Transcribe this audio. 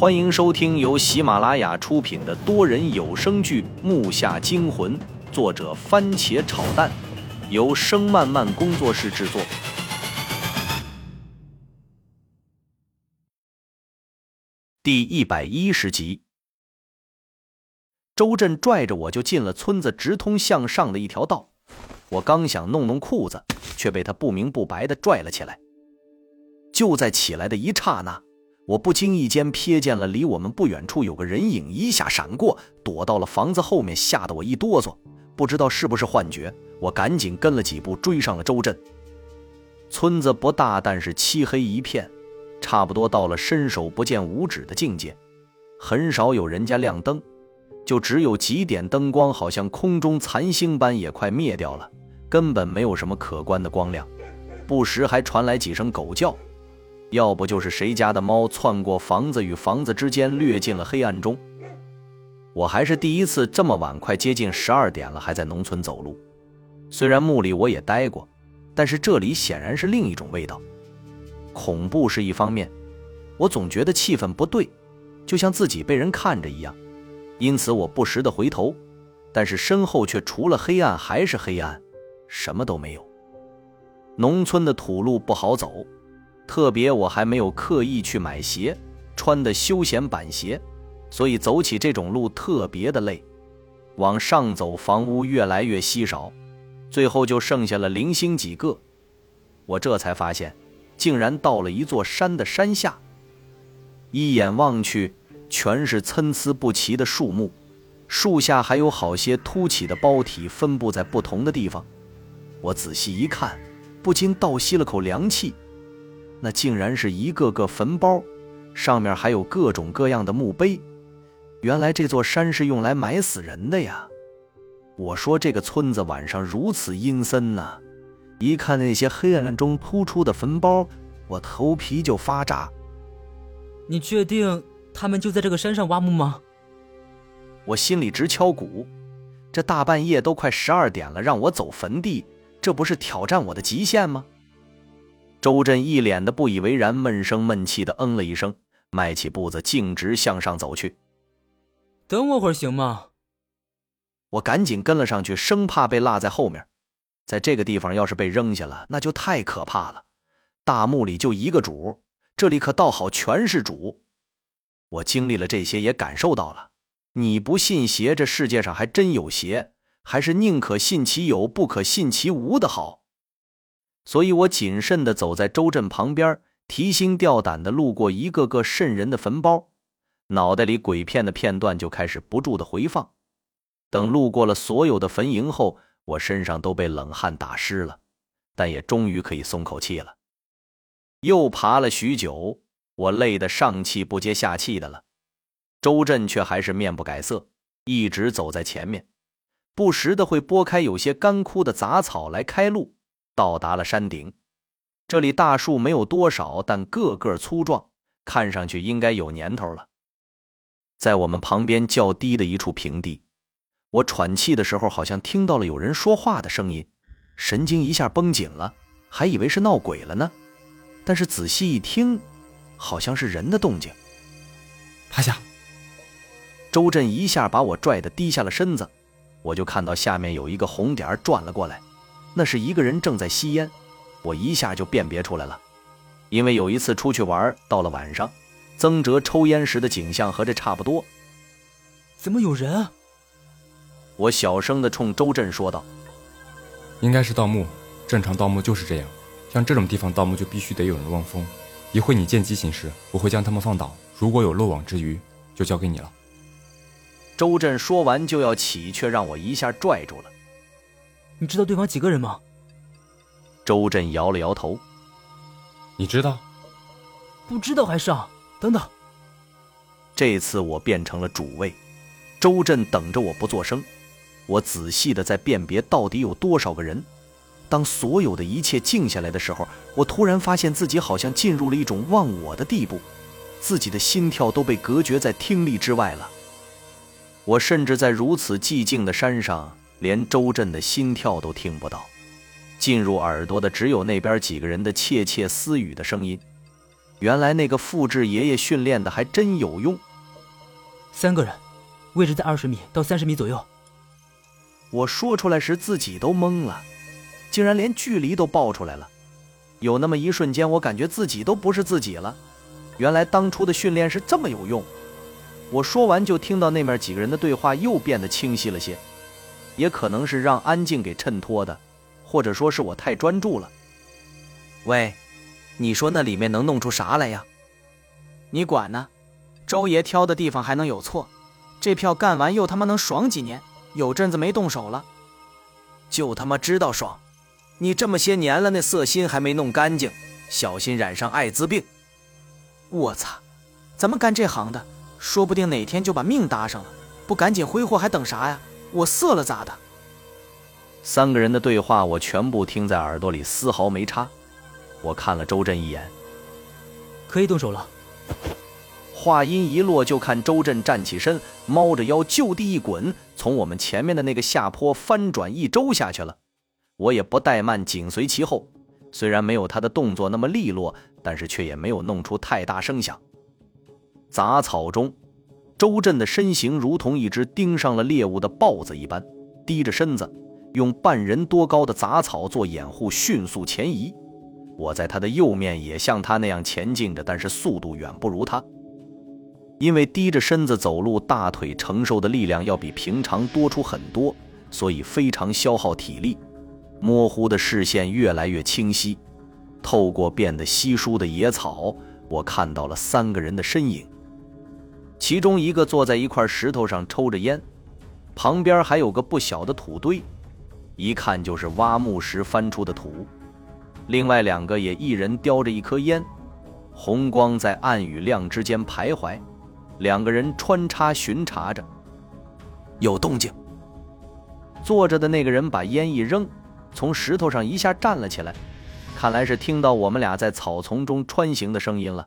欢迎收听由喜马拉雅出品的多人有声剧《木下惊魂》，作者番茄炒蛋，由声漫漫工作室制作。第一百一十集，周震拽着我就进了村子直通向上的一条道。我刚想弄弄裤子，却被他不明不白的拽了起来。就在起来的一刹那。我不经意间瞥见了离我们不远处有个人影一下闪过，躲到了房子后面，吓得我一哆嗦，不知道是不是幻觉。我赶紧跟了几步，追上了周震。村子不大，但是漆黑一片，差不多到了伸手不见五指的境界，很少有人家亮灯，就只有几点灯光，好像空中残星般，也快灭掉了，根本没有什么可观的光亮，不时还传来几声狗叫。要不就是谁家的猫窜过房子与房子之间，掠进了黑暗中。我还是第一次这么晚，快接近十二点了，还在农村走路。虽然墓里我也待过，但是这里显然是另一种味道。恐怖是一方面，我总觉得气氛不对，就像自己被人看着一样。因此我不时的回头，但是身后却除了黑暗还是黑暗，什么都没有。农村的土路不好走。特别我还没有刻意去买鞋，穿的休闲板鞋，所以走起这种路特别的累。往上走，房屋越来越稀少，最后就剩下了零星几个。我这才发现，竟然到了一座山的山下。一眼望去，全是参差不齐的树木，树下还有好些凸起的包体分布在不同的地方。我仔细一看，不禁倒吸了口凉气。那竟然是一个个坟包，上面还有各种各样的墓碑。原来这座山是用来埋死人的呀！我说这个村子晚上如此阴森呢，一看那些黑暗中突出的坟包，我头皮就发炸。你确定他们就在这个山上挖墓吗？我心里直敲鼓，这大半夜都快十二点了，让我走坟地，这不是挑战我的极限吗？周震一脸的不以为然，闷声闷气的嗯了一声，迈起步子，径直向上走去。等我会儿行吗？我赶紧跟了上去，生怕被落在后面。在这个地方，要是被扔下了，那就太可怕了。大墓里就一个主，这里可倒好，全是主。我经历了这些，也感受到了，你不信邪，这世界上还真有邪，还是宁可信其有，不可信其无的好。所以我谨慎地走在周震旁边，提心吊胆地路过一个个瘆人的坟包，脑袋里鬼片的片段就开始不住地回放。等路过了所有的坟茔后，我身上都被冷汗打湿了，但也终于可以松口气了。又爬了许久，我累得上气不接下气的了。周震却还是面不改色，一直走在前面，不时的会拨开有些干枯的杂草来开路。到达了山顶，这里大树没有多少，但个个粗壮，看上去应该有年头了。在我们旁边较低的一处平地，我喘气的时候，好像听到了有人说话的声音，神经一下绷紧了，还以为是闹鬼了呢。但是仔细一听，好像是人的动静。趴下！周震一下把我拽得低下了身子，我就看到下面有一个红点转了过来。那是一个人正在吸烟，我一下就辨别出来了，因为有一次出去玩，到了晚上，曾哲抽烟时的景象和这差不多。怎么有人？啊？我小声的冲周震说道：“应该是盗墓，正常盗墓就是这样，像这种地方盗墓就必须得有人望风。一会你见机行事，我会将他们放倒，如果有漏网之鱼，就交给你了。”周震说完就要起，却让我一下拽住了。你知道对方几个人吗？周震摇了摇头。你知道？不知道还上？等等。这次我变成了主位，周震等着我不作声。我仔细的在辨别到底有多少个人。当所有的一切静下来的时候，我突然发现自己好像进入了一种忘我的地步，自己的心跳都被隔绝在听力之外了。我甚至在如此寂静的山上。连周震的心跳都听不到，进入耳朵的只有那边几个人的窃窃私语的声音。原来那个复制爷爷训练的还真有用。三个人，位置在二十米到三十米左右。我说出来时自己都懵了，竟然连距离都报出来了。有那么一瞬间，我感觉自己都不是自己了。原来当初的训练是这么有用。我说完，就听到那面几个人的对话又变得清晰了些，也可能是让安静给衬托的，或者说是我太专注了。喂，你说那里面能弄出啥来呀？你管呢？周爷挑的地方还能有错？这票干完又他妈能爽几年？有阵子没动手了，就他妈知道爽！你这么些年了，那色心还没弄干净，小心染上艾滋病！我擦，咱们干这行的，说不定哪天就把命搭上了，不赶紧挥霍还等啥呀？我色了咋的？三个人的对话我全部听在耳朵里，丝毫没差。我看了周震一眼，可以动手了。话音一落，就看周震站起身，猫着腰就地一滚，从我们前面的那个下坡翻转一周下去了。我也不怠慢，紧随其后。虽然没有他的动作那么利落，但是却也没有弄出太大声响。杂草中，周震的身形如同一只盯上了猎物的豹子一般，低着身子，用半人多高的杂草做掩护，迅速前移。我在他的右面，也像他那样前进着，但是速度远不如他。因为低着身子走路，大腿承受的力量要比平常多出很多，所以非常消耗体力。模糊的视线越来越清晰，透过变得稀疏的野草，我看到了三个人的身影。其中一个坐在一块石头上抽着烟，旁边还有个不小的土堆，一看就是挖墓时翻出的土。另外两个也一人叼着一颗烟，红光在暗与亮之间徘徊。两个人穿插巡查着，有动静。坐着的那个人把烟一扔，从石头上一下站了起来，看来是听到我们俩在草丛中穿行的声音了。